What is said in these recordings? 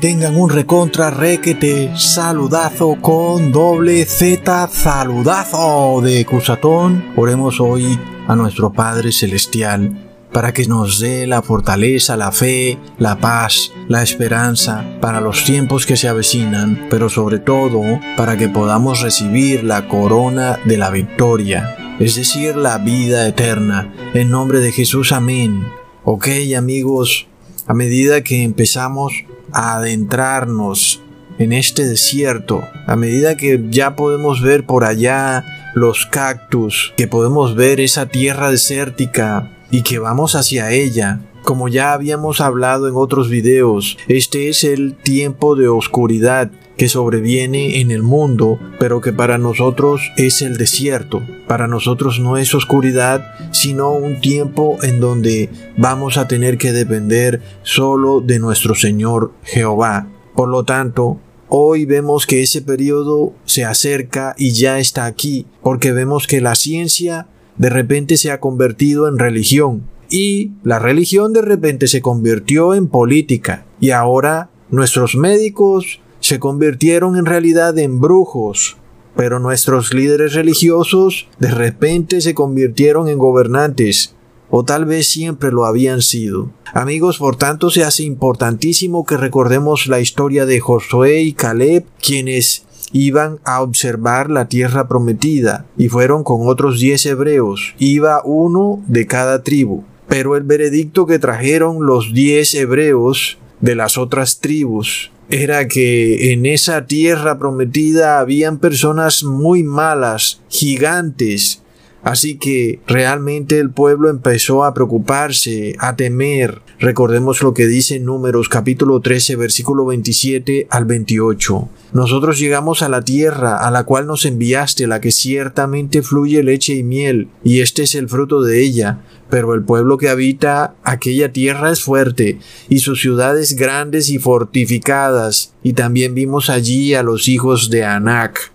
tengan un recontra requete saludazo con doble Z saludazo de Cusatón. Oremos hoy a nuestro Padre Celestial para que nos dé la fortaleza, la fe, la paz, la esperanza para los tiempos que se avecinan, pero sobre todo para que podamos recibir la corona de la victoria, es decir, la vida eterna. En nombre de Jesús, amén. Ok amigos, a medida que empezamos a adentrarnos en este desierto, a medida que ya podemos ver por allá los cactus, que podemos ver esa tierra desértica y que vamos hacia ella, como ya habíamos hablado en otros videos, este es el tiempo de oscuridad que sobreviene en el mundo, pero que para nosotros es el desierto. Para nosotros no es oscuridad, sino un tiempo en donde vamos a tener que depender solo de nuestro Señor Jehová. Por lo tanto, Hoy vemos que ese periodo se acerca y ya está aquí, porque vemos que la ciencia de repente se ha convertido en religión y la religión de repente se convirtió en política y ahora nuestros médicos se convirtieron en realidad en brujos, pero nuestros líderes religiosos de repente se convirtieron en gobernantes, o tal vez siempre lo habían sido. Amigos, por tanto se hace importantísimo que recordemos la historia de Josué y Caleb, quienes iban a observar la tierra prometida, y fueron con otros diez hebreos, iba uno de cada tribu. Pero el veredicto que trajeron los diez hebreos de las otras tribus era que en esa tierra prometida habían personas muy malas, gigantes, Así que realmente el pueblo empezó a preocuparse, a temer. Recordemos lo que dice Números capítulo 13 versículo 27 al 28. Nosotros llegamos a la tierra a la cual nos enviaste, la que ciertamente fluye leche y miel, y este es el fruto de ella. Pero el pueblo que habita aquella tierra es fuerte, y sus ciudades grandes y fortificadas, y también vimos allí a los hijos de Anac.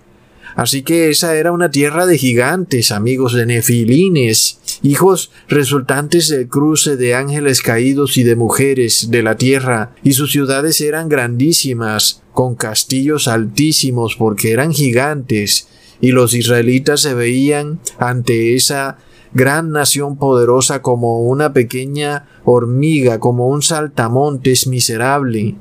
Así que esa era una tierra de gigantes, amigos de nefilines, hijos resultantes del cruce de ángeles caídos y de mujeres de la tierra, y sus ciudades eran grandísimas, con castillos altísimos porque eran gigantes, y los israelitas se veían ante esa gran nación poderosa como una pequeña hormiga, como un saltamontes miserable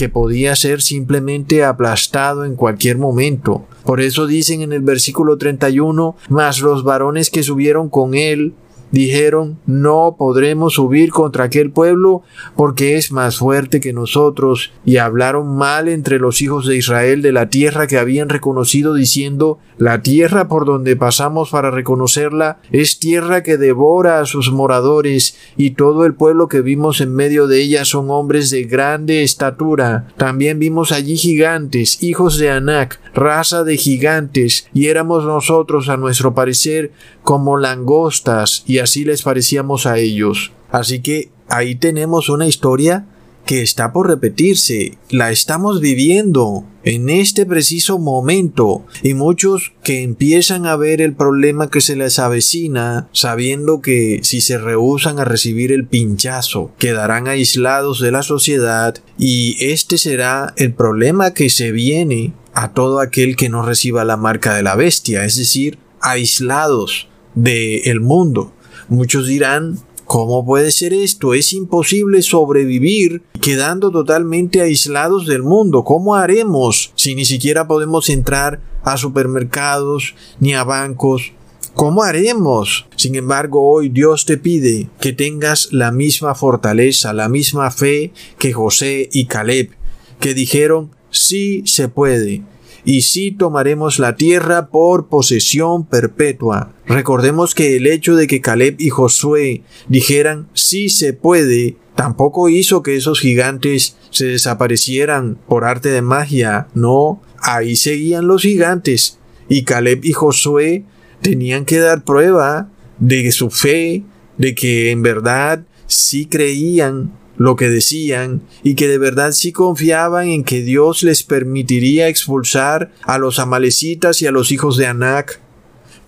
que podía ser simplemente aplastado en cualquier momento. Por eso dicen en el versículo 31, mas los varones que subieron con él dijeron, no podremos subir contra aquel pueblo porque es más fuerte que nosotros, y hablaron mal entre los hijos de Israel de la tierra que habían reconocido, diciendo, la tierra por donde pasamos para reconocerla es tierra que devora a sus moradores, y todo el pueblo que vimos en medio de ella son hombres de grande estatura. También vimos allí gigantes, hijos de Anac, raza de gigantes, y éramos nosotros, a nuestro parecer, como langostas, y así les parecíamos a ellos. Así que ahí tenemos una historia que está por repetirse, la estamos viviendo en este preciso momento. Y muchos que empiezan a ver el problema que se les avecina sabiendo que si se rehusan a recibir el pinchazo quedarán aislados de la sociedad. Y este será el problema que se viene a todo aquel que no reciba la marca de la bestia, es decir, aislados del el mundo. Muchos dirán, ¿cómo puede ser esto? Es imposible sobrevivir quedando totalmente aislados del mundo. ¿Cómo haremos si ni siquiera podemos entrar a supermercados ni a bancos? ¿Cómo haremos? Sin embargo, hoy Dios te pide que tengas la misma fortaleza, la misma fe que José y Caleb, que dijeron, sí se puede y sí tomaremos la tierra por posesión perpetua. Recordemos que el hecho de que Caleb y Josué dijeran sí se puede, tampoco hizo que esos gigantes se desaparecieran por arte de magia, no, ahí seguían los gigantes, y Caleb y Josué tenían que dar prueba de su fe, de que en verdad sí creían lo que decían y que de verdad sí confiaban en que Dios les permitiría expulsar a los amalecitas y a los hijos de Anac.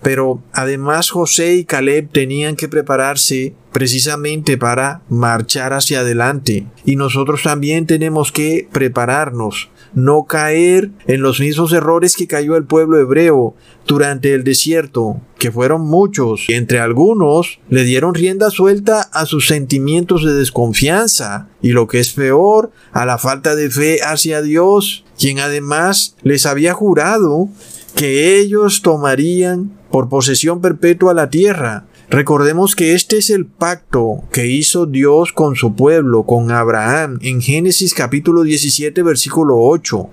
Pero además José y Caleb tenían que prepararse precisamente para marchar hacia adelante. Y nosotros también tenemos que prepararnos, no caer en los mismos errores que cayó el pueblo hebreo durante el desierto, que fueron muchos, y entre algunos le dieron rienda suelta a sus sentimientos de desconfianza, y lo que es peor, a la falta de fe hacia Dios, quien además les había jurado que ellos tomarían por posesión perpetua la tierra. Recordemos que este es el pacto que hizo Dios con su pueblo, con Abraham, en Génesis capítulo 17 versículo 8.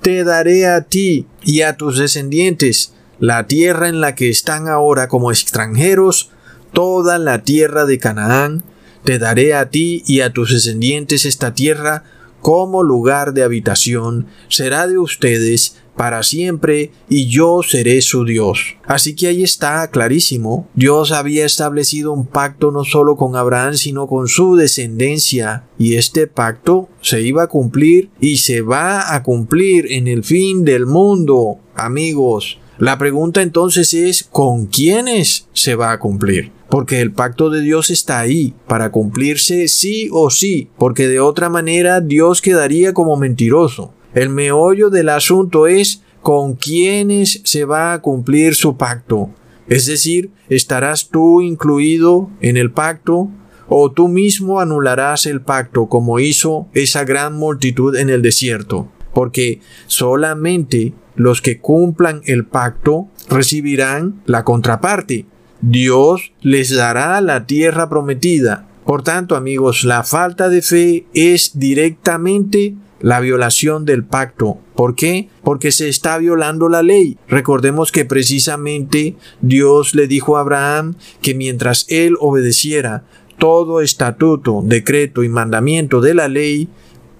Te daré a ti y a tus descendientes la tierra en la que están ahora como extranjeros, toda la tierra de Canaán, te daré a ti y a tus descendientes esta tierra como lugar de habitación, será de ustedes para siempre y yo seré su Dios. Así que ahí está clarísimo, Dios había establecido un pacto no solo con Abraham, sino con su descendencia, y este pacto se iba a cumplir y se va a cumplir en el fin del mundo, amigos. La pregunta entonces es, ¿con quiénes se va a cumplir? Porque el pacto de Dios está ahí para cumplirse sí o sí, porque de otra manera Dios quedaría como mentiroso. El meollo del asunto es con quiénes se va a cumplir su pacto. Es decir, ¿estarás tú incluido en el pacto? ¿O tú mismo anularás el pacto como hizo esa gran multitud en el desierto? Porque solamente los que cumplan el pacto recibirán la contraparte. Dios les dará la tierra prometida. Por tanto, amigos, la falta de fe es directamente la violación del pacto. ¿Por qué? Porque se está violando la ley. Recordemos que precisamente Dios le dijo a Abraham que mientras él obedeciera todo estatuto, decreto y mandamiento de la ley,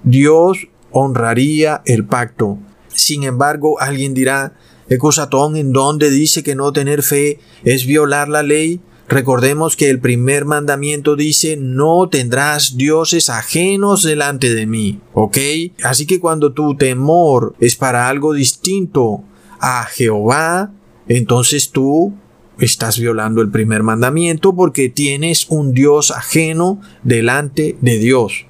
Dios honraría el pacto. Sin embargo, alguien dirá, Ecosatón, ¿en dónde dice que no tener fe es violar la ley? Recordemos que el primer mandamiento dice, no tendrás dioses ajenos delante de mí, ¿ok? Así que cuando tu temor es para algo distinto a Jehová, entonces tú estás violando el primer mandamiento porque tienes un Dios ajeno delante de Dios.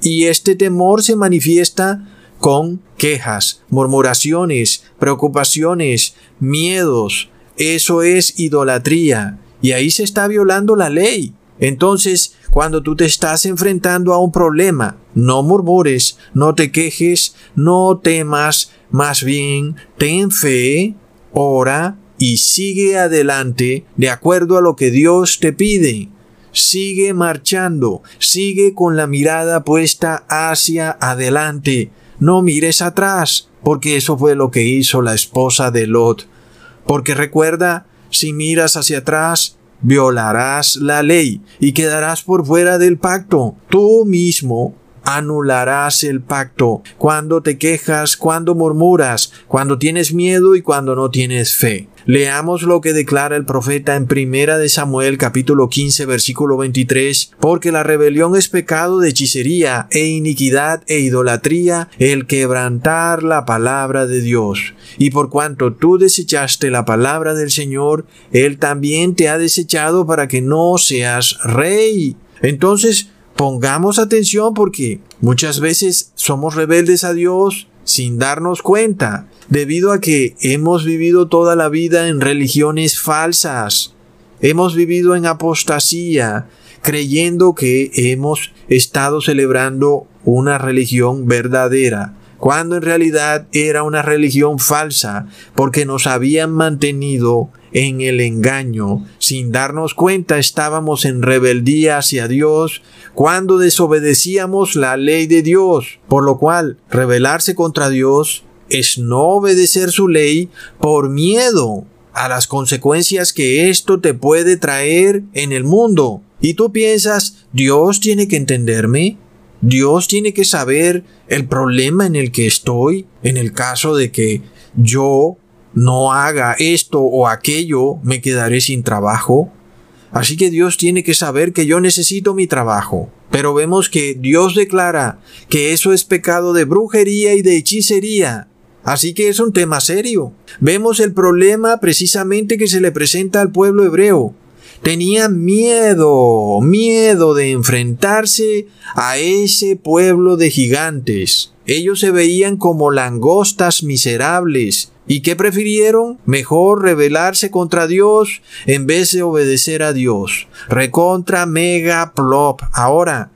Y este temor se manifiesta con quejas, murmuraciones, preocupaciones, miedos. Eso es idolatría. Y ahí se está violando la ley. Entonces, cuando tú te estás enfrentando a un problema, no murmures, no te quejes, no temas, más bien ten fe, ora y sigue adelante de acuerdo a lo que Dios te pide. Sigue marchando, sigue con la mirada puesta hacia adelante no mires atrás, porque eso fue lo que hizo la esposa de Lot. Porque recuerda, si miras hacia atrás, violarás la ley y quedarás por fuera del pacto. Tú mismo anularás el pacto cuando te quejas, cuando murmuras, cuando tienes miedo y cuando no tienes fe. Leamos lo que declara el profeta en Primera de Samuel capítulo 15 versículo 23, porque la rebelión es pecado de hechicería e iniquidad e idolatría el quebrantar la palabra de Dios. Y por cuanto tú desechaste la palabra del Señor, Él también te ha desechado para que no seas rey. Entonces, pongamos atención porque muchas veces somos rebeldes a Dios sin darnos cuenta debido a que hemos vivido toda la vida en religiones falsas. Hemos vivido en apostasía, creyendo que hemos estado celebrando una religión verdadera, cuando en realidad era una religión falsa, porque nos habían mantenido en el engaño. Sin darnos cuenta estábamos en rebeldía hacia Dios cuando desobedecíamos la ley de Dios, por lo cual rebelarse contra Dios es no obedecer su ley por miedo a las consecuencias que esto te puede traer en el mundo. Y tú piensas, Dios tiene que entenderme, Dios tiene que saber el problema en el que estoy, en el caso de que yo no haga esto o aquello, me quedaré sin trabajo. Así que Dios tiene que saber que yo necesito mi trabajo. Pero vemos que Dios declara que eso es pecado de brujería y de hechicería. Así que es un tema serio. Vemos el problema precisamente que se le presenta al pueblo hebreo. Tenía miedo, miedo de enfrentarse a ese pueblo de gigantes. Ellos se veían como langostas miserables. ¿Y qué prefirieron? Mejor rebelarse contra Dios en vez de obedecer a Dios. Recontra mega plop. Ahora,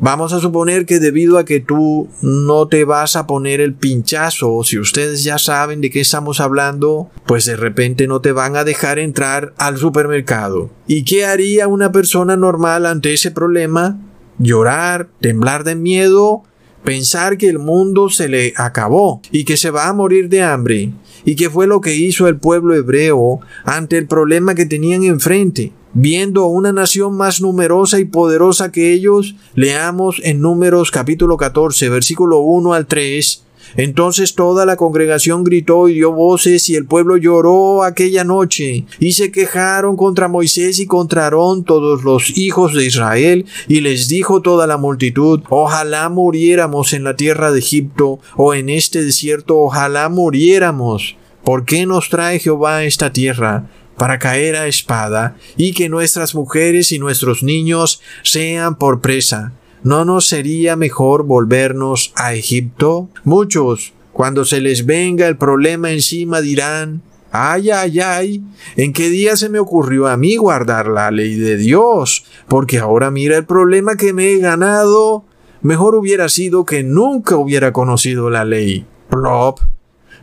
Vamos a suponer que debido a que tú no te vas a poner el pinchazo, si ustedes ya saben de qué estamos hablando, pues de repente no te van a dejar entrar al supermercado. ¿Y qué haría una persona normal ante ese problema? Llorar, temblar de miedo, pensar que el mundo se le acabó y que se va a morir de hambre. ¿Y qué fue lo que hizo el pueblo hebreo ante el problema que tenían enfrente? Viendo una nación más numerosa y poderosa que ellos, leamos en Números capítulo 14, versículo 1 al 3. Entonces toda la congregación gritó y dio voces y el pueblo lloró aquella noche y se quejaron contra Moisés y contra Aarón todos los hijos de Israel y les dijo toda la multitud, ojalá muriéramos en la tierra de Egipto o en este desierto, ojalá muriéramos. ¿Por qué nos trae Jehová esta tierra? Para caer a espada, y que nuestras mujeres y nuestros niños sean por presa. ¿No nos sería mejor volvernos a Egipto? Muchos, cuando se les venga el problema encima, dirán, Ay, ay, ay, ¿en qué día se me ocurrió a mí guardar la ley de Dios? Porque ahora mira el problema que me he ganado. Mejor hubiera sido que nunca hubiera conocido la ley. Plop.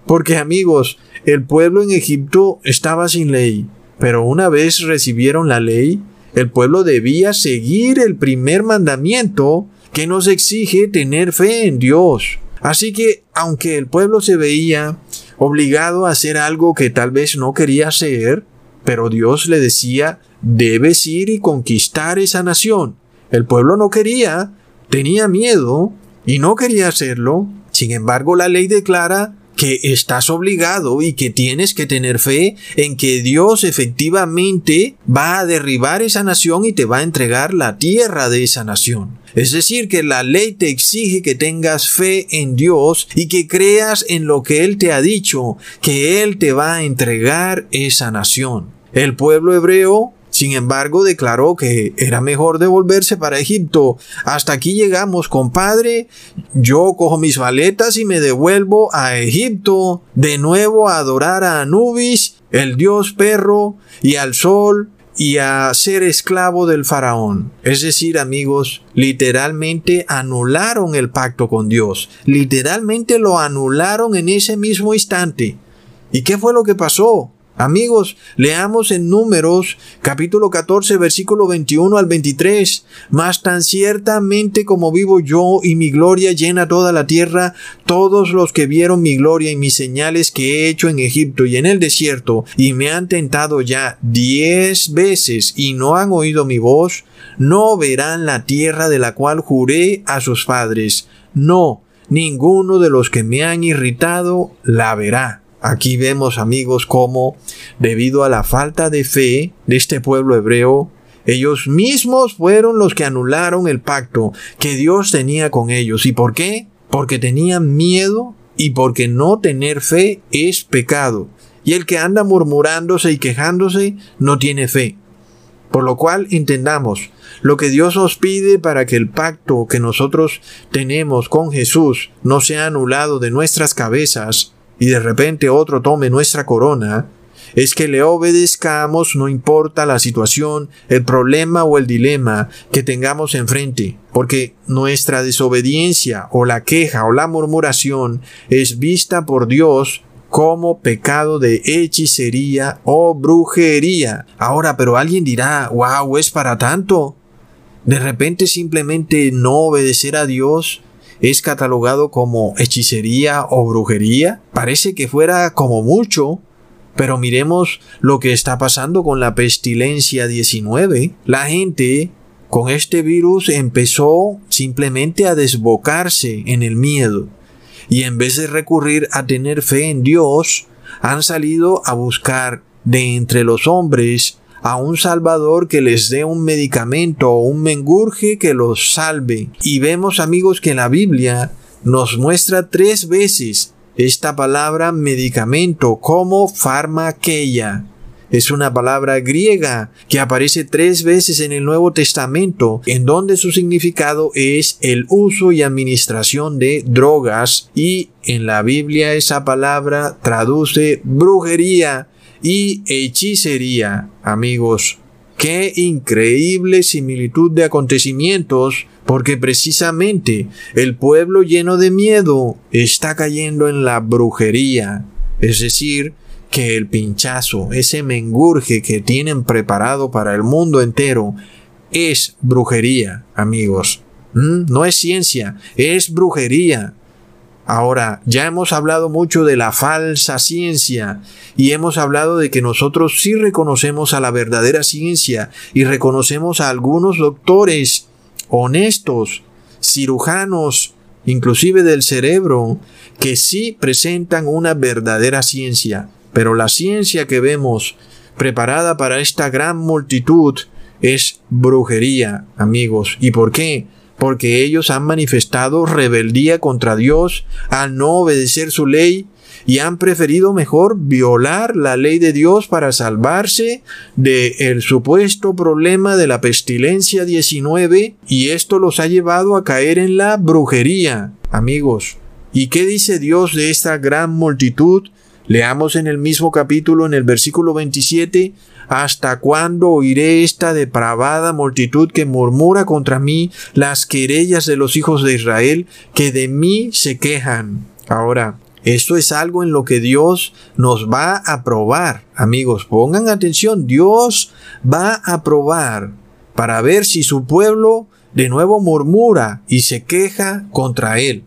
Porque amigos, el pueblo en Egipto estaba sin ley, pero una vez recibieron la ley, el pueblo debía seguir el primer mandamiento que nos exige tener fe en Dios. Así que, aunque el pueblo se veía obligado a hacer algo que tal vez no quería hacer, pero Dios le decía, debes ir y conquistar esa nación. El pueblo no quería, tenía miedo y no quería hacerlo. Sin embargo, la ley declara que estás obligado y que tienes que tener fe en que Dios efectivamente va a derribar esa nación y te va a entregar la tierra de esa nación. Es decir, que la ley te exige que tengas fe en Dios y que creas en lo que Él te ha dicho, que Él te va a entregar esa nación. El pueblo hebreo sin embargo, declaró que era mejor devolverse para Egipto. Hasta aquí llegamos, compadre. Yo cojo mis maletas y me devuelvo a Egipto, de nuevo a adorar a Anubis, el dios perro, y al sol, y a ser esclavo del faraón. Es decir, amigos, literalmente anularon el pacto con Dios. Literalmente lo anularon en ese mismo instante. ¿Y qué fue lo que pasó? Amigos, leamos en Números capítulo 14 versículo 21 al 23. Mas tan ciertamente como vivo yo y mi gloria llena toda la tierra, todos los que vieron mi gloria y mis señales que he hecho en Egipto y en el desierto, y me han tentado ya diez veces y no han oído mi voz, no verán la tierra de la cual juré a sus padres. No, ninguno de los que me han irritado la verá. Aquí vemos amigos cómo, debido a la falta de fe de este pueblo hebreo, ellos mismos fueron los que anularon el pacto que Dios tenía con ellos. ¿Y por qué? Porque tenían miedo y porque no tener fe es pecado. Y el que anda murmurándose y quejándose no tiene fe. Por lo cual entendamos, lo que Dios nos pide para que el pacto que nosotros tenemos con Jesús no sea anulado de nuestras cabezas y de repente otro tome nuestra corona, es que le obedezcamos no importa la situación, el problema o el dilema que tengamos enfrente, porque nuestra desobediencia o la queja o la murmuración es vista por Dios como pecado de hechicería o brujería. Ahora, pero alguien dirá, wow, es para tanto. De repente simplemente no obedecer a Dios es catalogado como hechicería o brujería. Parece que fuera como mucho, pero miremos lo que está pasando con la pestilencia 19. La gente con este virus empezó simplemente a desbocarse en el miedo y en vez de recurrir a tener fe en Dios, han salido a buscar de entre los hombres a un Salvador que les dé un medicamento o un mengurje que los salve. Y vemos amigos que la Biblia nos muestra tres veces esta palabra medicamento como farmaqueia. Es una palabra griega que aparece tres veces en el Nuevo Testamento, en donde su significado es el uso y administración de drogas y en la Biblia esa palabra traduce brujería y hechicería, amigos. Qué increíble similitud de acontecimientos, porque precisamente el pueblo lleno de miedo está cayendo en la brujería, es decir, que el pinchazo, ese mengurje que tienen preparado para el mundo entero, es brujería, amigos. ¿Mm? No es ciencia, es brujería. Ahora, ya hemos hablado mucho de la falsa ciencia y hemos hablado de que nosotros sí reconocemos a la verdadera ciencia y reconocemos a algunos doctores honestos, cirujanos, inclusive del cerebro, que sí presentan una verdadera ciencia. Pero la ciencia que vemos preparada para esta gran multitud es brujería, amigos. ¿Y por qué? Porque ellos han manifestado rebeldía contra Dios al no obedecer su ley y han preferido mejor violar la ley de Dios para salvarse del el supuesto problema de la pestilencia 19 y esto los ha llevado a caer en la brujería, amigos. ¿Y qué dice Dios de esta gran multitud? Leamos en el mismo capítulo, en el versículo 27, ¿Hasta cuándo oiré esta depravada multitud que murmura contra mí las querellas de los hijos de Israel que de mí se quejan? Ahora, esto es algo en lo que Dios nos va a probar. Amigos, pongan atención, Dios va a probar para ver si su pueblo de nuevo murmura y se queja contra él.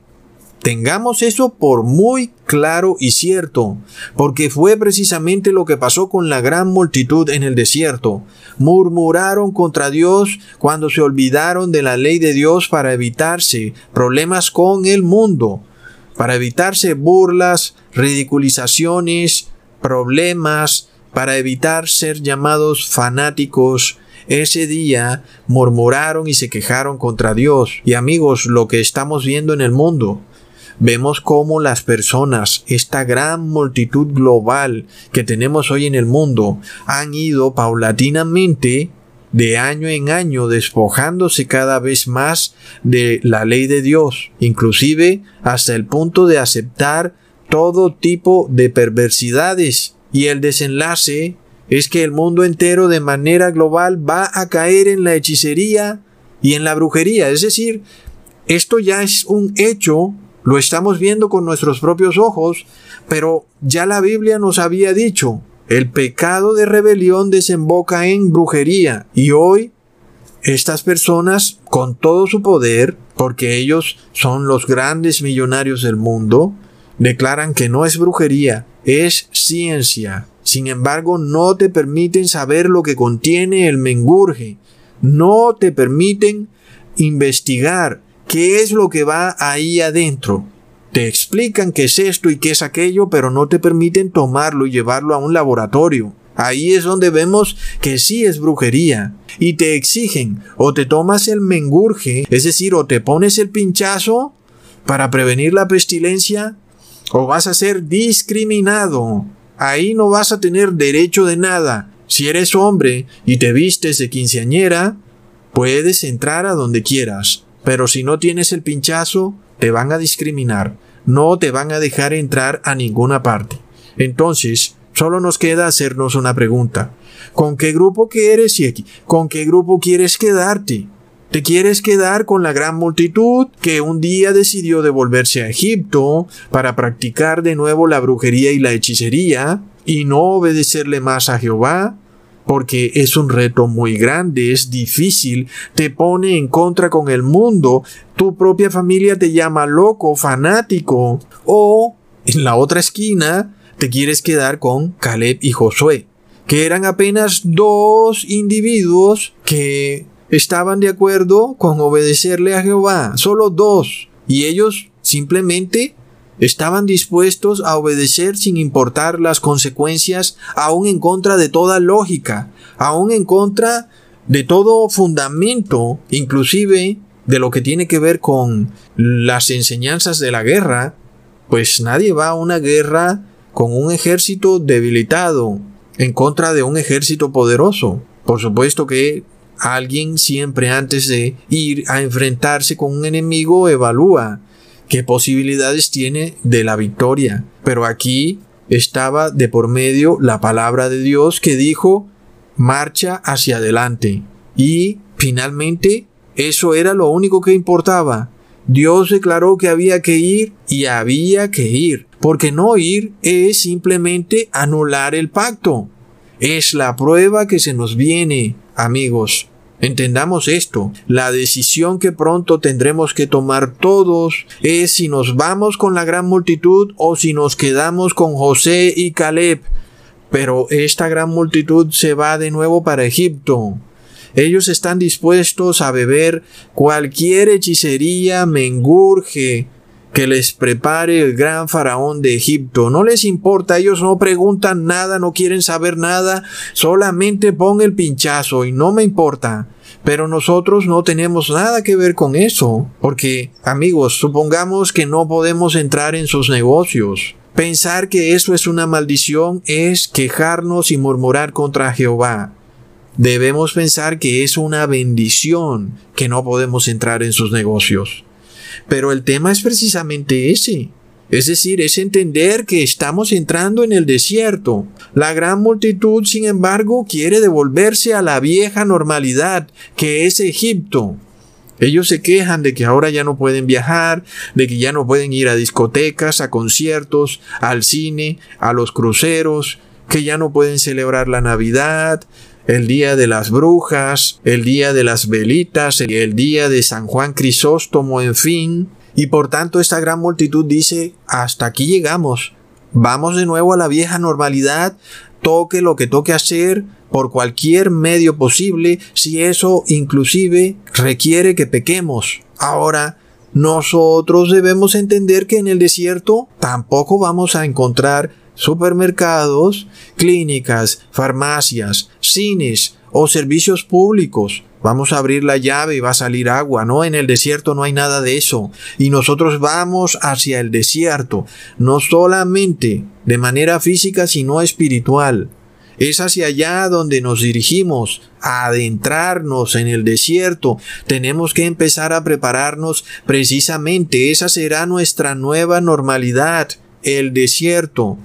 Tengamos eso por muy claro y cierto, porque fue precisamente lo que pasó con la gran multitud en el desierto. Murmuraron contra Dios cuando se olvidaron de la ley de Dios para evitarse problemas con el mundo, para evitarse burlas, ridiculizaciones, problemas, para evitar ser llamados fanáticos, ese día murmuraron y se quejaron contra Dios. Y amigos, lo que estamos viendo en el mundo, vemos cómo las personas, esta gran multitud global que tenemos hoy en el mundo, han ido paulatinamente de año en año despojándose cada vez más de la ley de Dios, inclusive hasta el punto de aceptar todo tipo de perversidades. Y el desenlace es que el mundo entero de manera global va a caer en la hechicería y en la brujería. Es decir, esto ya es un hecho lo estamos viendo con nuestros propios ojos, pero ya la Biblia nos había dicho, el pecado de rebelión desemboca en brujería y hoy estas personas con todo su poder, porque ellos son los grandes millonarios del mundo, declaran que no es brujería, es ciencia. Sin embargo, no te permiten saber lo que contiene el mengurje, no te permiten investigar qué es lo que va ahí adentro. Te explican qué es esto y qué es aquello, pero no te permiten tomarlo y llevarlo a un laboratorio. Ahí es donde vemos que sí es brujería. Y te exigen o te tomas el mengurje, es decir, o te pones el pinchazo para prevenir la pestilencia, o vas a ser discriminado. Ahí no vas a tener derecho de nada. Si eres hombre y te vistes de quinceañera, puedes entrar a donde quieras. Pero si no tienes el pinchazo, te van a discriminar, no te van a dejar entrar a ninguna parte. Entonces, solo nos queda hacernos una pregunta. ¿Con qué grupo quieres y con qué grupo quieres quedarte? ¿Te quieres quedar con la gran multitud que un día decidió devolverse a Egipto para practicar de nuevo la brujería y la hechicería y no obedecerle más a Jehová? Porque es un reto muy grande, es difícil, te pone en contra con el mundo, tu propia familia te llama loco, fanático, o en la otra esquina te quieres quedar con Caleb y Josué, que eran apenas dos individuos que estaban de acuerdo con obedecerle a Jehová, solo dos, y ellos simplemente Estaban dispuestos a obedecer sin importar las consecuencias, aún en contra de toda lógica, aún en contra de todo fundamento, inclusive de lo que tiene que ver con las enseñanzas de la guerra, pues nadie va a una guerra con un ejército debilitado en contra de un ejército poderoso. Por supuesto que alguien siempre antes de ir a enfrentarse con un enemigo evalúa qué posibilidades tiene de la victoria. Pero aquí estaba de por medio la palabra de Dios que dijo marcha hacia adelante. Y finalmente eso era lo único que importaba. Dios declaró que había que ir y había que ir, porque no ir es simplemente anular el pacto. Es la prueba que se nos viene, amigos. Entendamos esto, la decisión que pronto tendremos que tomar todos es si nos vamos con la gran multitud o si nos quedamos con José y Caleb. Pero esta gran multitud se va de nuevo para Egipto. Ellos están dispuestos a beber cualquier hechicería, mengurje que les prepare el gran faraón de Egipto. No les importa, ellos no preguntan nada, no quieren saber nada, solamente pon el pinchazo y no me importa. Pero nosotros no tenemos nada que ver con eso, porque amigos, supongamos que no podemos entrar en sus negocios. Pensar que eso es una maldición es quejarnos y murmurar contra Jehová debemos pensar que es una bendición que no podemos entrar en sus negocios. Pero el tema es precisamente ese. Es decir, es entender que estamos entrando en el desierto. La gran multitud, sin embargo, quiere devolverse a la vieja normalidad, que es Egipto. Ellos se quejan de que ahora ya no pueden viajar, de que ya no pueden ir a discotecas, a conciertos, al cine, a los cruceros, que ya no pueden celebrar la Navidad, el día de las brujas, el día de las velitas, el día de San Juan Crisóstomo, en fin. Y por tanto esta gran multitud dice, hasta aquí llegamos. Vamos de nuevo a la vieja normalidad, toque lo que toque hacer por cualquier medio posible, si eso inclusive requiere que pequemos. Ahora, nosotros debemos entender que en el desierto tampoco vamos a encontrar supermercados, clínicas, farmacias, cines o servicios públicos. Vamos a abrir la llave y va a salir agua. No, en el desierto no hay nada de eso. Y nosotros vamos hacia el desierto, no solamente de manera física, sino espiritual. Es hacia allá donde nos dirigimos, a adentrarnos en el desierto. Tenemos que empezar a prepararnos precisamente. Esa será nuestra nueva normalidad, el desierto.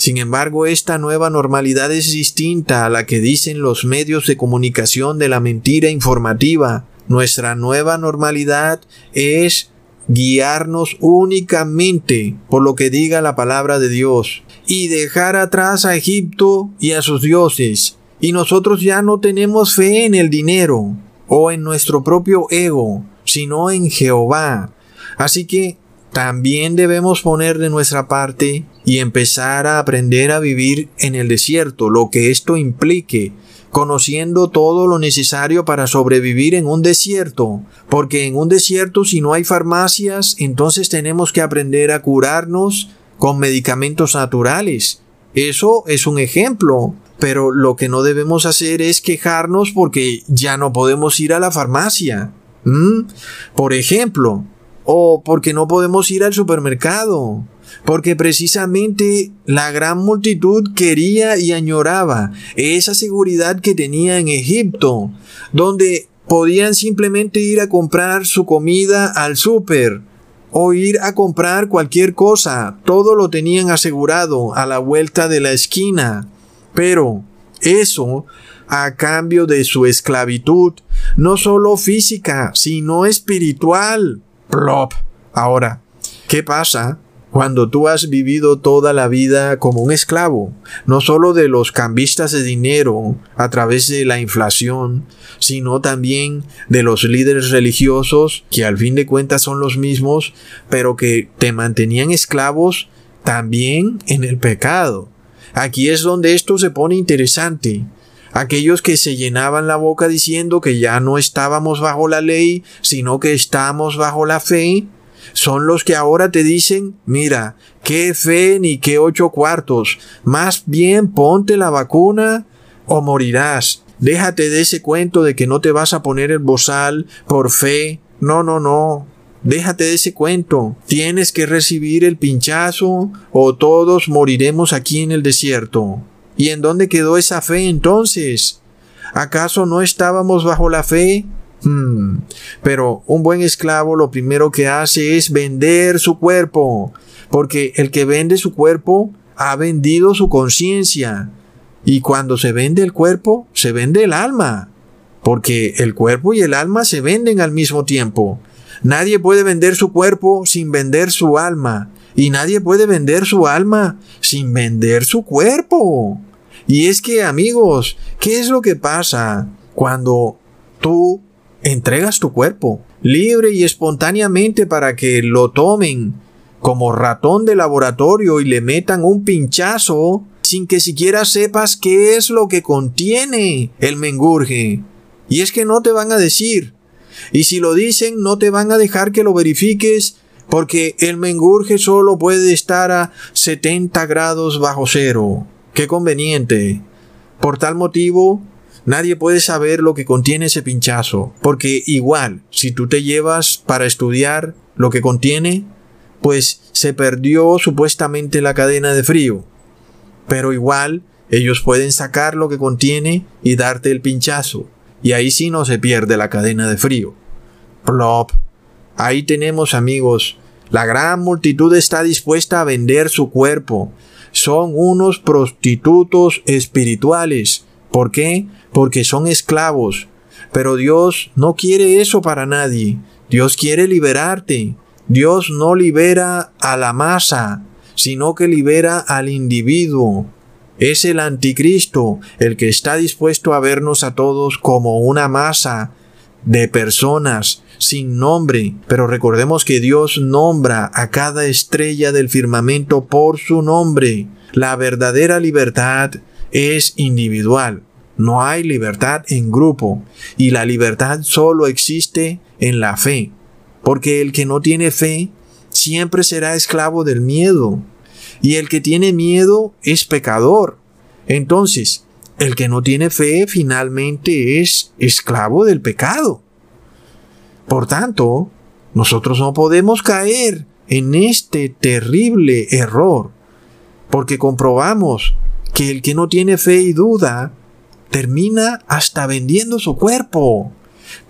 Sin embargo, esta nueva normalidad es distinta a la que dicen los medios de comunicación de la mentira informativa. Nuestra nueva normalidad es guiarnos únicamente por lo que diga la palabra de Dios y dejar atrás a Egipto y a sus dioses. Y nosotros ya no tenemos fe en el dinero o en nuestro propio ego, sino en Jehová. Así que también debemos poner de nuestra parte y empezar a aprender a vivir en el desierto, lo que esto implique, conociendo todo lo necesario para sobrevivir en un desierto, porque en un desierto si no hay farmacias, entonces tenemos que aprender a curarnos con medicamentos naturales. Eso es un ejemplo, pero lo que no debemos hacer es quejarnos porque ya no podemos ir a la farmacia. Por ejemplo, o porque no podemos ir al supermercado, porque precisamente la gran multitud quería y añoraba esa seguridad que tenía en Egipto, donde podían simplemente ir a comprar su comida al súper o ir a comprar cualquier cosa, todo lo tenían asegurado a la vuelta de la esquina. Pero eso a cambio de su esclavitud, no solo física, sino espiritual. Plop. Ahora, ¿qué pasa cuando tú has vivido toda la vida como un esclavo, no solo de los cambistas de dinero a través de la inflación, sino también de los líderes religiosos, que al fin de cuentas son los mismos, pero que te mantenían esclavos también en el pecado. Aquí es donde esto se pone interesante. Aquellos que se llenaban la boca diciendo que ya no estábamos bajo la ley, sino que estamos bajo la fe, son los que ahora te dicen, mira, qué fe ni qué ocho cuartos, más bien ponte la vacuna o morirás. Déjate de ese cuento de que no te vas a poner el bozal por fe. No, no, no. Déjate de ese cuento. Tienes que recibir el pinchazo o todos moriremos aquí en el desierto. ¿Y en dónde quedó esa fe entonces? ¿Acaso no estábamos bajo la fe? Hmm. Pero un buen esclavo lo primero que hace es vender su cuerpo, porque el que vende su cuerpo ha vendido su conciencia. Y cuando se vende el cuerpo, se vende el alma, porque el cuerpo y el alma se venden al mismo tiempo. Nadie puede vender su cuerpo sin vender su alma. Y nadie puede vender su alma sin vender su cuerpo. Y es que, amigos, ¿qué es lo que pasa cuando tú entregas tu cuerpo libre y espontáneamente para que lo tomen como ratón de laboratorio y le metan un pinchazo sin que siquiera sepas qué es lo que contiene el mengurje? Y es que no te van a decir, y si lo dicen, no te van a dejar que lo verifiques porque el mengurje solo puede estar a 70 grados bajo cero. Qué conveniente. Por tal motivo, nadie puede saber lo que contiene ese pinchazo, porque igual, si tú te llevas para estudiar lo que contiene, pues se perdió supuestamente la cadena de frío. Pero igual, ellos pueden sacar lo que contiene y darte el pinchazo y ahí sí no se pierde la cadena de frío. Plop. Ahí tenemos amigos, la gran multitud está dispuesta a vender su cuerpo. Son unos prostitutos espirituales. ¿Por qué? Porque son esclavos. Pero Dios no quiere eso para nadie. Dios quiere liberarte. Dios no libera a la masa, sino que libera al individuo. Es el anticristo el que está dispuesto a vernos a todos como una masa de personas sin nombre, pero recordemos que Dios nombra a cada estrella del firmamento por su nombre. La verdadera libertad es individual. No hay libertad en grupo y la libertad solo existe en la fe, porque el que no tiene fe siempre será esclavo del miedo y el que tiene miedo es pecador. Entonces, el que no tiene fe finalmente es esclavo del pecado. Por tanto, nosotros no podemos caer en este terrible error, porque comprobamos que el que no tiene fe y duda termina hasta vendiendo su cuerpo,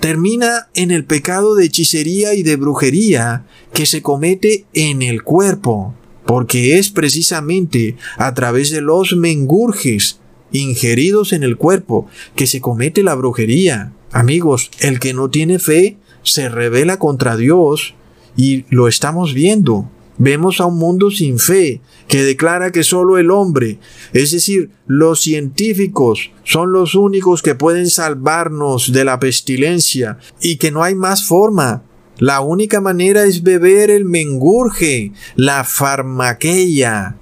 termina en el pecado de hechicería y de brujería que se comete en el cuerpo porque es precisamente a través de los mengurjes ingeridos en el cuerpo que se comete la brujería. Amigos, el que no tiene fe se revela contra Dios y lo estamos viendo. Vemos a un mundo sin fe que declara que solo el hombre, es decir, los científicos, son los únicos que pueden salvarnos de la pestilencia y que no hay más forma la única manera es beber el mengurje, la farmaqueia,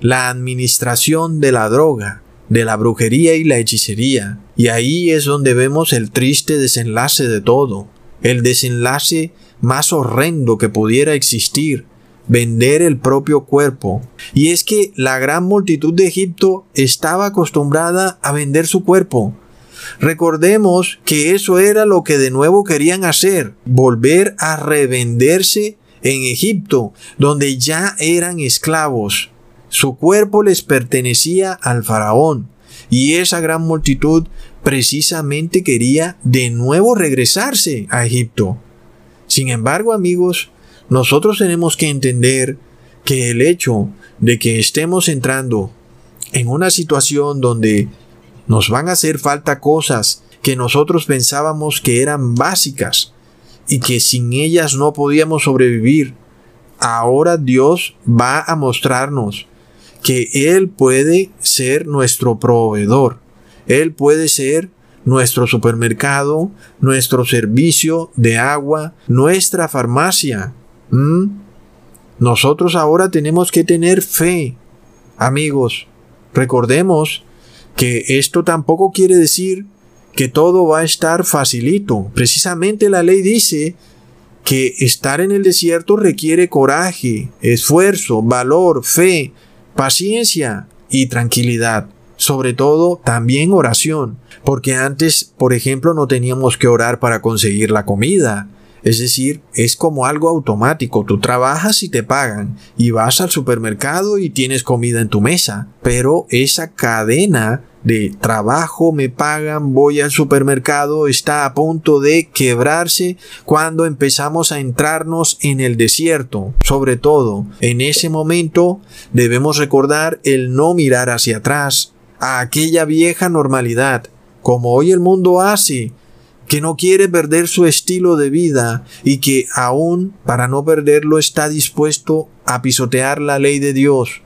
la administración de la droga, de la brujería y la hechicería. Y ahí es donde vemos el triste desenlace de todo, el desenlace más horrendo que pudiera existir, vender el propio cuerpo. Y es que la gran multitud de Egipto estaba acostumbrada a vender su cuerpo, Recordemos que eso era lo que de nuevo querían hacer, volver a revenderse en Egipto, donde ya eran esclavos. Su cuerpo les pertenecía al faraón, y esa gran multitud precisamente quería de nuevo regresarse a Egipto. Sin embargo, amigos, nosotros tenemos que entender que el hecho de que estemos entrando en una situación donde nos van a hacer falta cosas que nosotros pensábamos que eran básicas y que sin ellas no podíamos sobrevivir. Ahora Dios va a mostrarnos que Él puede ser nuestro proveedor. Él puede ser nuestro supermercado, nuestro servicio de agua, nuestra farmacia. ¿Mm? Nosotros ahora tenemos que tener fe. Amigos, recordemos que esto tampoco quiere decir que todo va a estar facilito. Precisamente la ley dice que estar en el desierto requiere coraje, esfuerzo, valor, fe, paciencia y tranquilidad. Sobre todo también oración, porque antes, por ejemplo, no teníamos que orar para conseguir la comida. Es decir, es como algo automático. Tú trabajas y te pagan. Y vas al supermercado y tienes comida en tu mesa. Pero esa cadena de trabajo, me pagan, voy al supermercado, está a punto de quebrarse cuando empezamos a entrarnos en el desierto. Sobre todo, en ese momento debemos recordar el no mirar hacia atrás, a aquella vieja normalidad, como hoy el mundo hace, que no quiere perder su estilo de vida y que aún para no perderlo está dispuesto a pisotear la ley de Dios.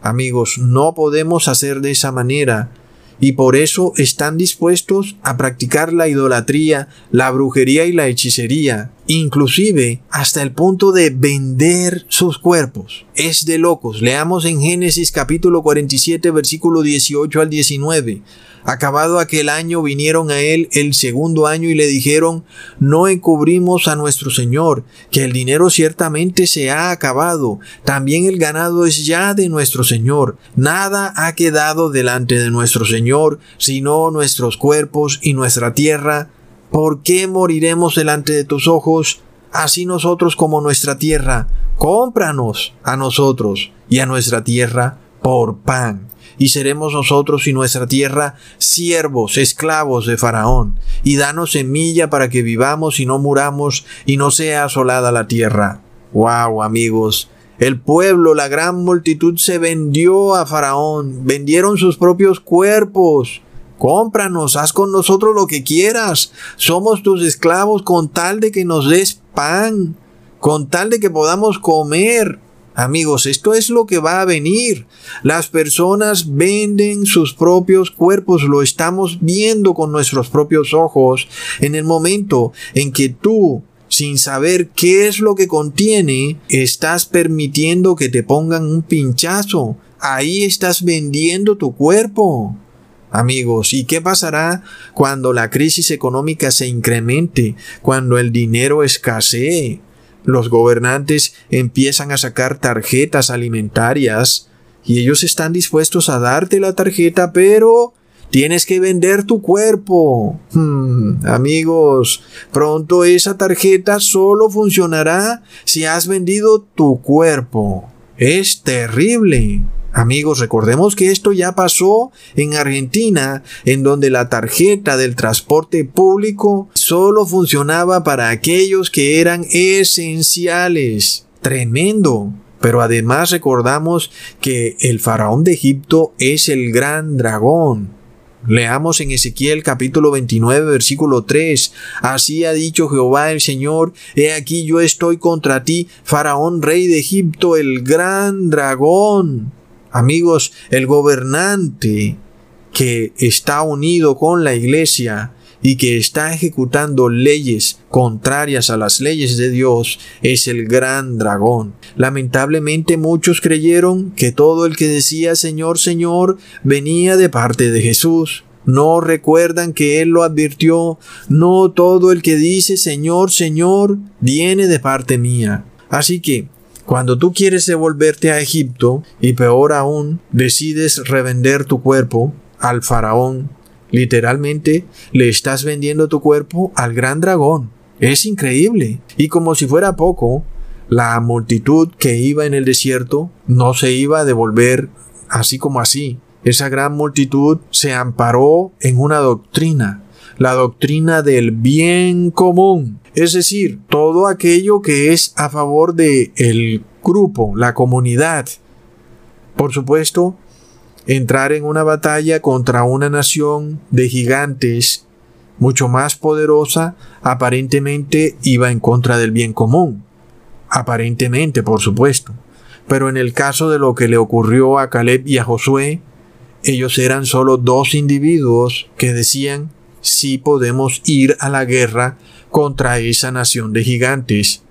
Amigos, no podemos hacer de esa manera y por eso están dispuestos a practicar la idolatría, la brujería y la hechicería, inclusive hasta el punto de vender sus cuerpos. Es de locos. Leamos en Génesis capítulo 47 versículo 18 al 19. Acabado aquel año vinieron a él el segundo año y le dijeron, no encubrimos a nuestro Señor, que el dinero ciertamente se ha acabado, también el ganado es ya de nuestro Señor, nada ha quedado delante de nuestro Señor, sino nuestros cuerpos y nuestra tierra. ¿Por qué moriremos delante de tus ojos? Así nosotros como nuestra tierra, cómpranos a nosotros y a nuestra tierra por pan y seremos nosotros y nuestra tierra siervos, esclavos de Faraón, y danos semilla para que vivamos y no muramos y no sea asolada la tierra. Wow, amigos. El pueblo, la gran multitud se vendió a Faraón, vendieron sus propios cuerpos. Cómpranos, haz con nosotros lo que quieras. Somos tus esclavos con tal de que nos des pan, con tal de que podamos comer. Amigos, esto es lo que va a venir. Las personas venden sus propios cuerpos, lo estamos viendo con nuestros propios ojos. En el momento en que tú sin saber qué es lo que contiene, estás permitiendo que te pongan un pinchazo. Ahí estás vendiendo tu cuerpo. Amigos, ¿y qué pasará cuando la crisis económica se incremente, cuando el dinero escasee? los gobernantes empiezan a sacar tarjetas alimentarias y ellos están dispuestos a darte la tarjeta, pero tienes que vender tu cuerpo. Hmm, amigos, pronto esa tarjeta solo funcionará si has vendido tu cuerpo. Es terrible. Amigos, recordemos que esto ya pasó en Argentina, en donde la tarjeta del transporte público solo funcionaba para aquellos que eran esenciales. Tremendo. Pero además recordamos que el faraón de Egipto es el gran dragón. Leamos en Ezequiel capítulo 29 versículo 3. Así ha dicho Jehová el Señor, he aquí yo estoy contra ti, faraón rey de Egipto, el gran dragón. Amigos, el gobernante que está unido con la iglesia y que está ejecutando leyes contrarias a las leyes de Dios es el gran dragón. Lamentablemente muchos creyeron que todo el que decía Señor, Señor venía de parte de Jesús. No recuerdan que Él lo advirtió. No todo el que dice Señor, Señor viene de parte mía. Así que cuando tú quieres devolverte a Egipto y peor aún, decides revender tu cuerpo al faraón, literalmente le estás vendiendo tu cuerpo al gran dragón. Es increíble. Y como si fuera poco, la multitud que iba en el desierto no se iba a devolver así como así. Esa gran multitud se amparó en una doctrina, la doctrina del bien común. Es decir, todo aquello que es a favor de el grupo, la comunidad. Por supuesto, entrar en una batalla contra una nación de gigantes mucho más poderosa aparentemente iba en contra del bien común. Aparentemente, por supuesto. Pero en el caso de lo que le ocurrió a Caleb y a Josué, ellos eran solo dos individuos que decían sí podemos ir a la guerra contra esa nación de gigantes.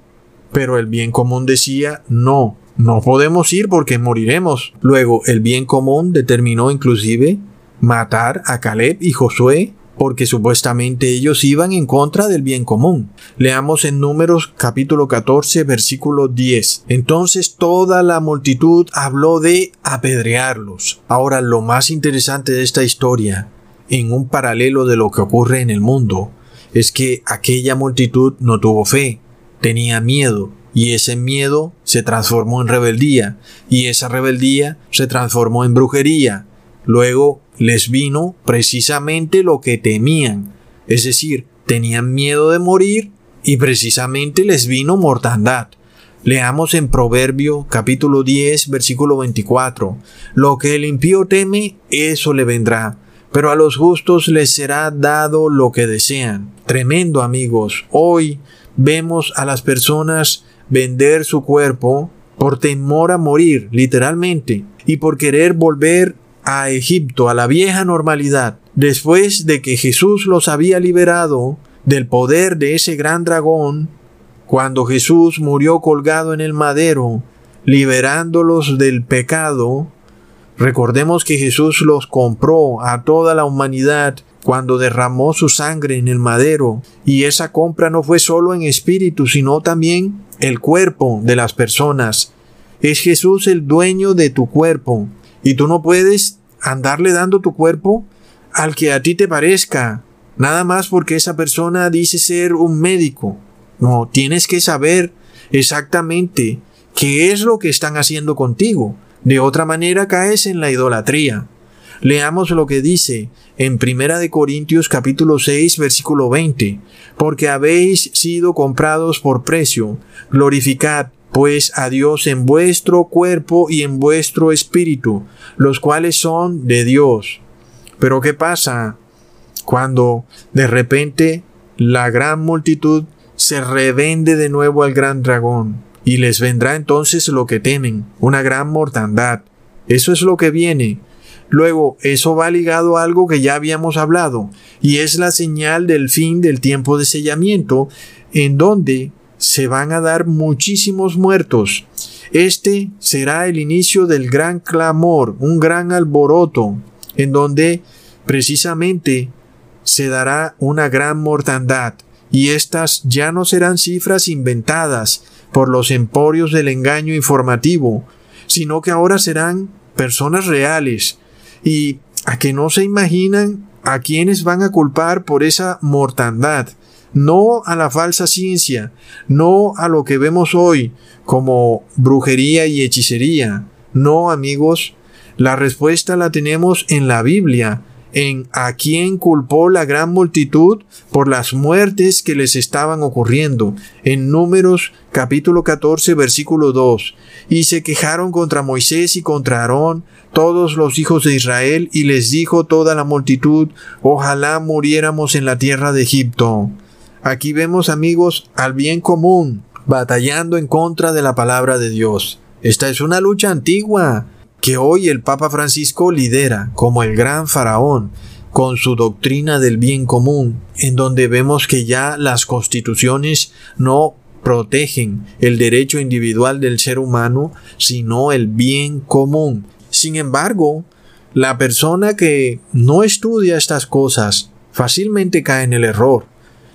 Pero el bien común decía no, no podemos ir porque moriremos. Luego el bien común determinó inclusive matar a Caleb y Josué porque supuestamente ellos iban en contra del bien común. Leamos en Números capítulo 14 versículo 10. Entonces toda la multitud habló de apedrearlos. Ahora lo más interesante de esta historia, en un paralelo de lo que ocurre en el mundo, es que aquella multitud no tuvo fe. tenía miedo, y ese miedo se transformó en rebeldía, y esa rebeldía se transformó en brujería. Luego les vino precisamente lo que temían, es decir, tenían miedo de morir y precisamente les vino mortandad. Leamos en Proverbio capítulo 10 versículo 24. Lo que el impío teme, eso le vendrá, pero a los justos les será dado lo que desean. Tremendo amigos, hoy vemos a las personas vender su cuerpo por temor a morir, literalmente, y por querer volver a Egipto, a la vieja normalidad, después de que Jesús los había liberado del poder de ese gran dragón, cuando Jesús murió colgado en el madero, liberándolos del pecado, recordemos que Jesús los compró a toda la humanidad cuando derramó su sangre en el madero, y esa compra no fue solo en espíritu, sino también el cuerpo de las personas. Es Jesús el dueño de tu cuerpo, y tú no puedes andarle dando tu cuerpo al que a ti te parezca, nada más porque esa persona dice ser un médico. No, tienes que saber exactamente qué es lo que están haciendo contigo. De otra manera caes en la idolatría. Leamos lo que dice en Primera de Corintios capítulo 6 versículo 20, porque habéis sido comprados por precio, glorificad pues a Dios en vuestro cuerpo y en vuestro espíritu, los cuales son de Dios. Pero ¿qué pasa cuando de repente la gran multitud se revende de nuevo al gran dragón? Y les vendrá entonces lo que temen, una gran mortandad. Eso es lo que viene. Luego, eso va ligado a algo que ya habíamos hablado, y es la señal del fin del tiempo de sellamiento, en donde se van a dar muchísimos muertos. Este será el inicio del gran clamor, un gran alboroto, en donde precisamente se dará una gran mortandad, y estas ya no serán cifras inventadas por los emporios del engaño informativo, sino que ahora serán personas reales, y a que no se imaginan a quienes van a culpar por esa mortandad, no a la falsa ciencia, no a lo que vemos hoy como brujería y hechicería. No, amigos, la respuesta la tenemos en la Biblia, en a quién culpó la gran multitud por las muertes que les estaban ocurriendo. En Números capítulo 14 versículo 2. Y se quejaron contra Moisés y contra Aarón todos los hijos de Israel y les dijo toda la multitud, ojalá muriéramos en la tierra de Egipto. Aquí vemos amigos al bien común, batallando en contra de la palabra de Dios. Esta es una lucha antigua que hoy el Papa Francisco lidera como el gran faraón con su doctrina del bien común, en donde vemos que ya las constituciones no protegen el derecho individual del ser humano, sino el bien común. Sin embargo, la persona que no estudia estas cosas fácilmente cae en el error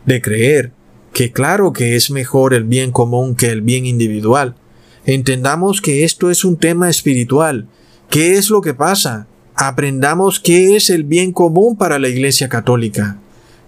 de creer que claro que es mejor el bien común que el bien individual. Entendamos que esto es un tema espiritual. ¿Qué es lo que pasa? Aprendamos qué es el bien común para la Iglesia Católica.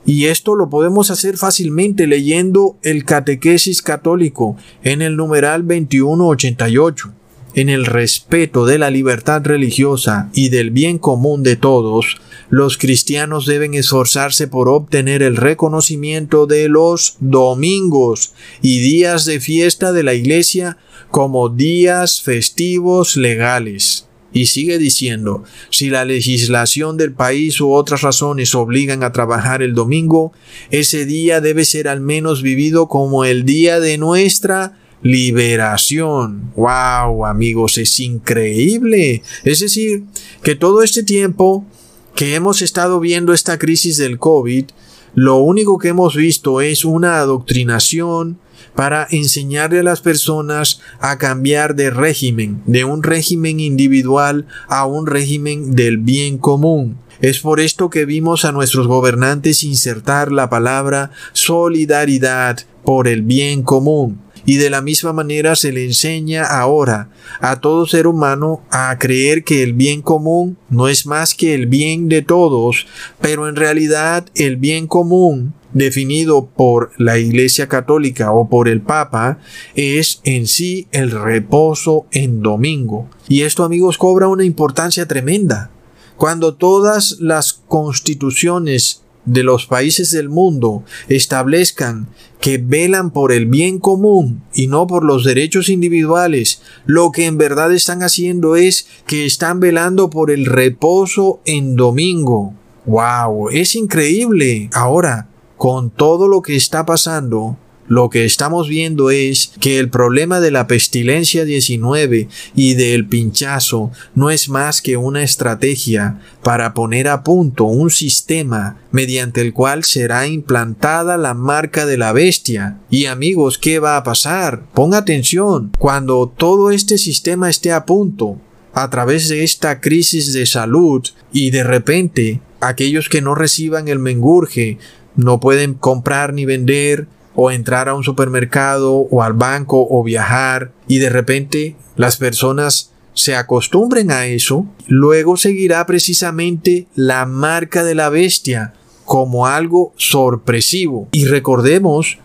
Y esto lo podemos hacer fácilmente leyendo el Catequesis Católico en el numeral 2188 en el respeto de la libertad religiosa y del bien común de todos, los cristianos deben esforzarse por obtener el reconocimiento de los domingos y días de fiesta de la Iglesia como días festivos legales. Y sigue diciendo, si la legislación del país u otras razones obligan a trabajar el domingo, ese día debe ser al menos vivido como el día de nuestra liberación. ¡Wow, amigos! Es increíble. Es decir, que todo este tiempo que hemos estado viendo esta crisis del COVID, lo único que hemos visto es una adoctrinación para enseñarle a las personas a cambiar de régimen, de un régimen individual a un régimen del bien común. Es por esto que vimos a nuestros gobernantes insertar la palabra solidaridad por el bien común y de la misma manera se le enseña ahora a todo ser humano a creer que el bien común no es más que el bien de todos, pero en realidad el bien común definido por la Iglesia Católica o por el Papa es en sí el reposo en domingo. Y esto amigos cobra una importancia tremenda. Cuando todas las constituciones de los países del mundo establezcan que velan por el bien común y no por los derechos individuales, lo que en verdad están haciendo es que están velando por el reposo en domingo. ¡Wow! Es increíble. Ahora, con todo lo que está pasando, lo que estamos viendo es que el problema de la pestilencia 19 y del pinchazo no es más que una estrategia para poner a punto un sistema mediante el cual será implantada la marca de la bestia. Y amigos, ¿qué va a pasar? Ponga atención, cuando todo este sistema esté a punto, a través de esta crisis de salud y de repente aquellos que no reciban el mengurje no pueden comprar ni vender, o entrar a un supermercado o al banco o viajar y de repente las personas se acostumbren a eso, luego seguirá precisamente la marca de la bestia como algo sorpresivo. Y recordemos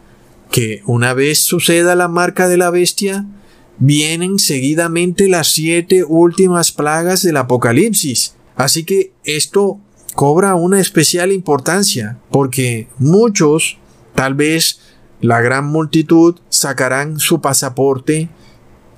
que una vez suceda la marca de la bestia, vienen seguidamente las siete últimas plagas del Apocalipsis. Así que esto cobra una especial importancia, porque muchos tal vez la gran multitud sacarán su pasaporte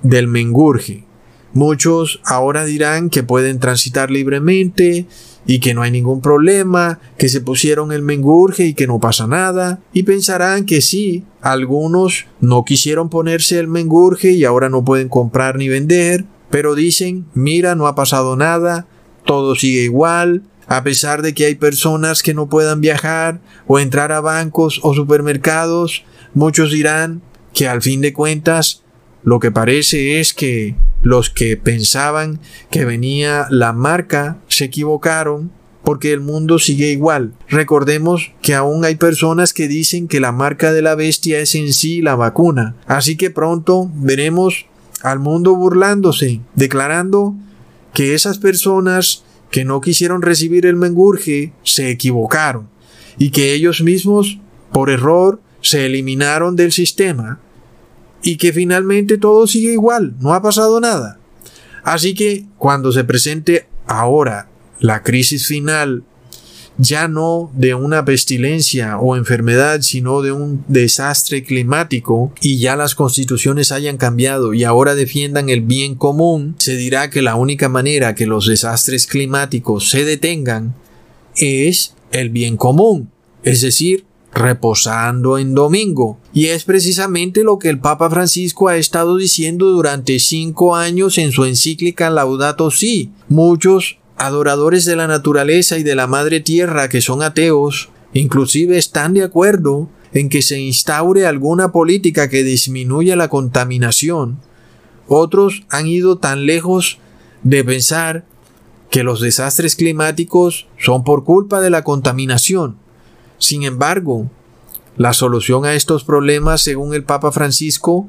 del mengurje. Muchos ahora dirán que pueden transitar libremente y que no hay ningún problema, que se pusieron el mengurje y que no pasa nada, y pensarán que sí, algunos no quisieron ponerse el mengurje y ahora no pueden comprar ni vender, pero dicen, mira, no ha pasado nada, todo sigue igual, a pesar de que hay personas que no puedan viajar o entrar a bancos o supermercados, muchos dirán que al fin de cuentas lo que parece es que los que pensaban que venía la marca se equivocaron porque el mundo sigue igual. Recordemos que aún hay personas que dicen que la marca de la bestia es en sí la vacuna. Así que pronto veremos al mundo burlándose, declarando que esas personas que no quisieron recibir el mengurje se equivocaron y que ellos mismos, por error, se eliminaron del sistema y que finalmente todo sigue igual, no ha pasado nada. Así que cuando se presente ahora la crisis final ya no de una pestilencia o enfermedad, sino de un desastre climático y ya las constituciones hayan cambiado y ahora defiendan el bien común, se dirá que la única manera que los desastres climáticos se detengan es el bien común, es decir, reposando en domingo. Y es precisamente lo que el Papa Francisco ha estado diciendo durante cinco años en su encíclica Laudato Si. Muchos adoradores de la naturaleza y de la madre tierra que son ateos, inclusive están de acuerdo en que se instaure alguna política que disminuya la contaminación. Otros han ido tan lejos de pensar que los desastres climáticos son por culpa de la contaminación. Sin embargo, la solución a estos problemas, según el Papa Francisco,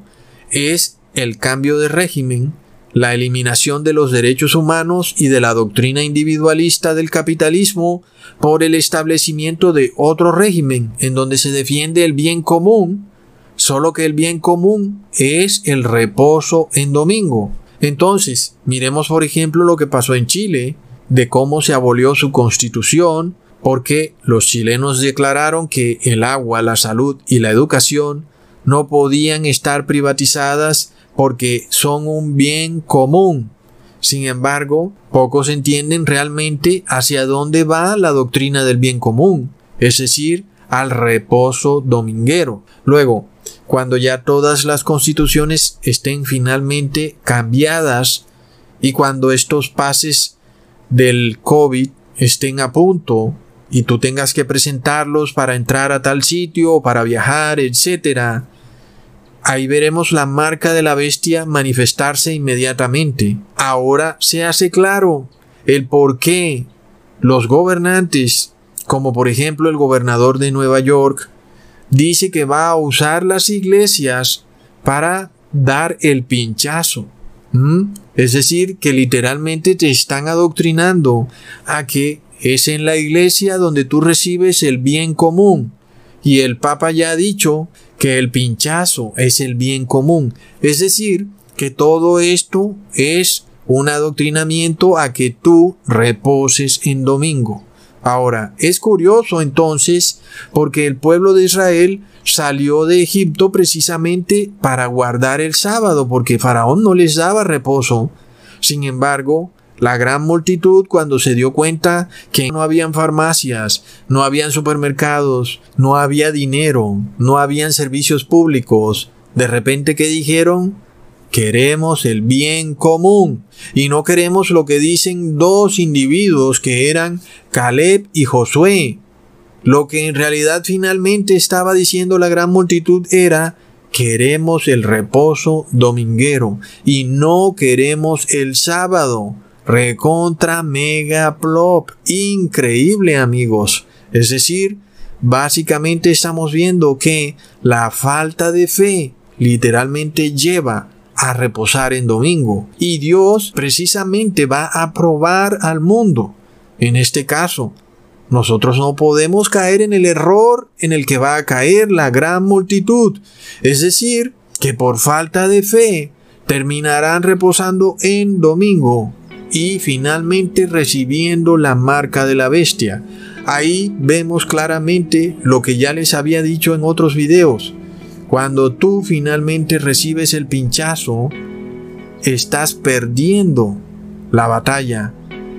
es el cambio de régimen la eliminación de los derechos humanos y de la doctrina individualista del capitalismo por el establecimiento de otro régimen en donde se defiende el bien común, solo que el bien común es el reposo en domingo. Entonces, miremos por ejemplo lo que pasó en Chile, de cómo se abolió su constitución, porque los chilenos declararon que el agua, la salud y la educación no podían estar privatizadas porque son un bien común. Sin embargo, pocos entienden realmente hacia dónde va la doctrina del bien común, es decir, al reposo dominguero. Luego, cuando ya todas las constituciones estén finalmente cambiadas y cuando estos pases del COVID estén a punto y tú tengas que presentarlos para entrar a tal sitio para viajar, etcétera, Ahí veremos la marca de la bestia manifestarse inmediatamente. Ahora se hace claro el por qué los gobernantes, como por ejemplo el gobernador de Nueva York, dice que va a usar las iglesias para dar el pinchazo. Es decir, que literalmente te están adoctrinando a que es en la iglesia donde tú recibes el bien común Y el Papa ya ha dicho que el pinchazo es el bien común. Es decir, que todo esto es un adoctrinamiento a que tú reposes en domingo. Ahora, es curioso entonces porque el pueblo de Israel salió de Egipto precisamente para guardar el sábado, porque Faraón no les daba reposo. Sin embargo, la gran multitud cuando se dio cuenta que no habían farmacias, no habían supermercados, no había dinero, no habían servicios públicos, de repente que dijeron, Queremos el bien común y no queremos lo que dicen dos individuos que eran Caleb y Josué. Lo que en realidad finalmente estaba diciendo la gran multitud era queremos el reposo dominguero y no queremos el sábado. Recontra mega plop. Increíble amigos. Es decir, básicamente estamos viendo que la falta de fe literalmente lleva a reposar en domingo. Y Dios precisamente va a probar al mundo. En este caso, nosotros no podemos caer en el error en el que va a caer la gran multitud. Es decir, que por falta de fe terminarán reposando en domingo y finalmente recibiendo la marca de la bestia. Ahí vemos claramente lo que ya les había dicho en otros videos. Cuando tú finalmente recibes el pinchazo, estás perdiendo la batalla.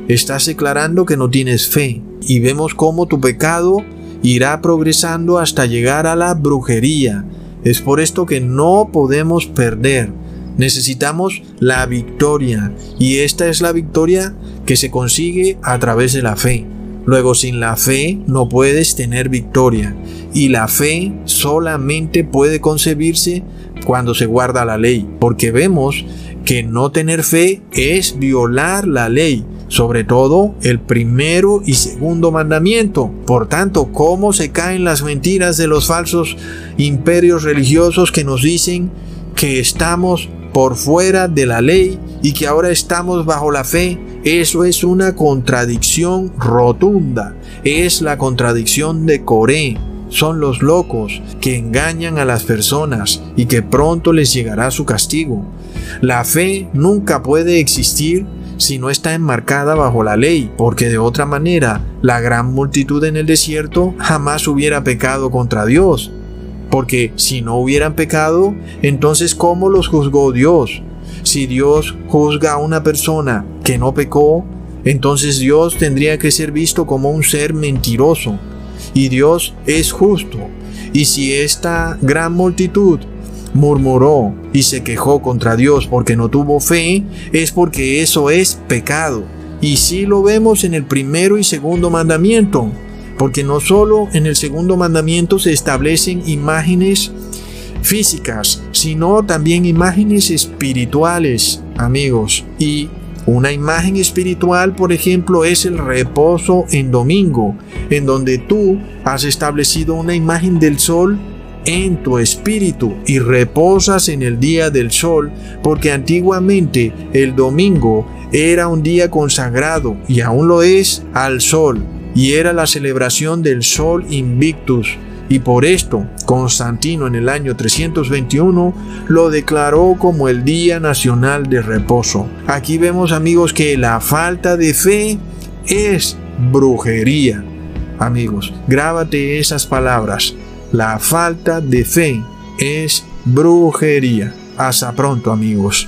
Estás declarando que no tienes fe. Y vemos cómo tu pecado irá progresando hasta llegar a la brujería. Es por esto que no podemos perder. Necesitamos la victoria. Y esta es la victoria que se consigue a través de la fe. Luego sin la fe no puedes tener victoria. Y la fe solamente puede concebirse cuando se guarda la ley. Porque vemos que no tener fe es violar la ley. Sobre todo el primero y segundo mandamiento. Por tanto, ¿cómo se caen las mentiras de los falsos imperios religiosos que nos dicen que estamos por fuera de la ley y que ahora estamos bajo la fe, eso es una contradicción rotunda. Es la contradicción de Coré. Son los locos que engañan a las personas y que pronto les llegará su castigo. La fe nunca puede existir si no está enmarcada bajo la ley, porque de otra manera la gran multitud en el desierto jamás hubiera pecado contra Dios. Porque si no hubieran pecado, entonces ¿cómo los juzgó Dios? Si Dios juzga a una persona que no pecó, entonces Dios tendría que ser visto como un ser mentiroso. Y Dios es justo. Y si esta gran multitud murmuró y se quejó contra Dios porque no tuvo fe, es porque eso es pecado. Y si lo vemos en el primero y segundo mandamiento porque no solo en el segundo mandamiento se establecen imágenes físicas, sino también imágenes espirituales, amigos. Y una imagen espiritual, por ejemplo, es el reposo en domingo, en donde tú has establecido una imagen del sol en tu espíritu y reposas en el día del sol, porque antiguamente el domingo era un día consagrado y aún lo es al sol y era la celebración del Sol Invictus, y por esto Constantino en el año 321 lo declaró como el Día Nacional de Reposo. Aquí vemos amigos que la falta de fe es brujería. Amigos, grábate esas palabras. La falta de fe es brujería. Hasta pronto amigos.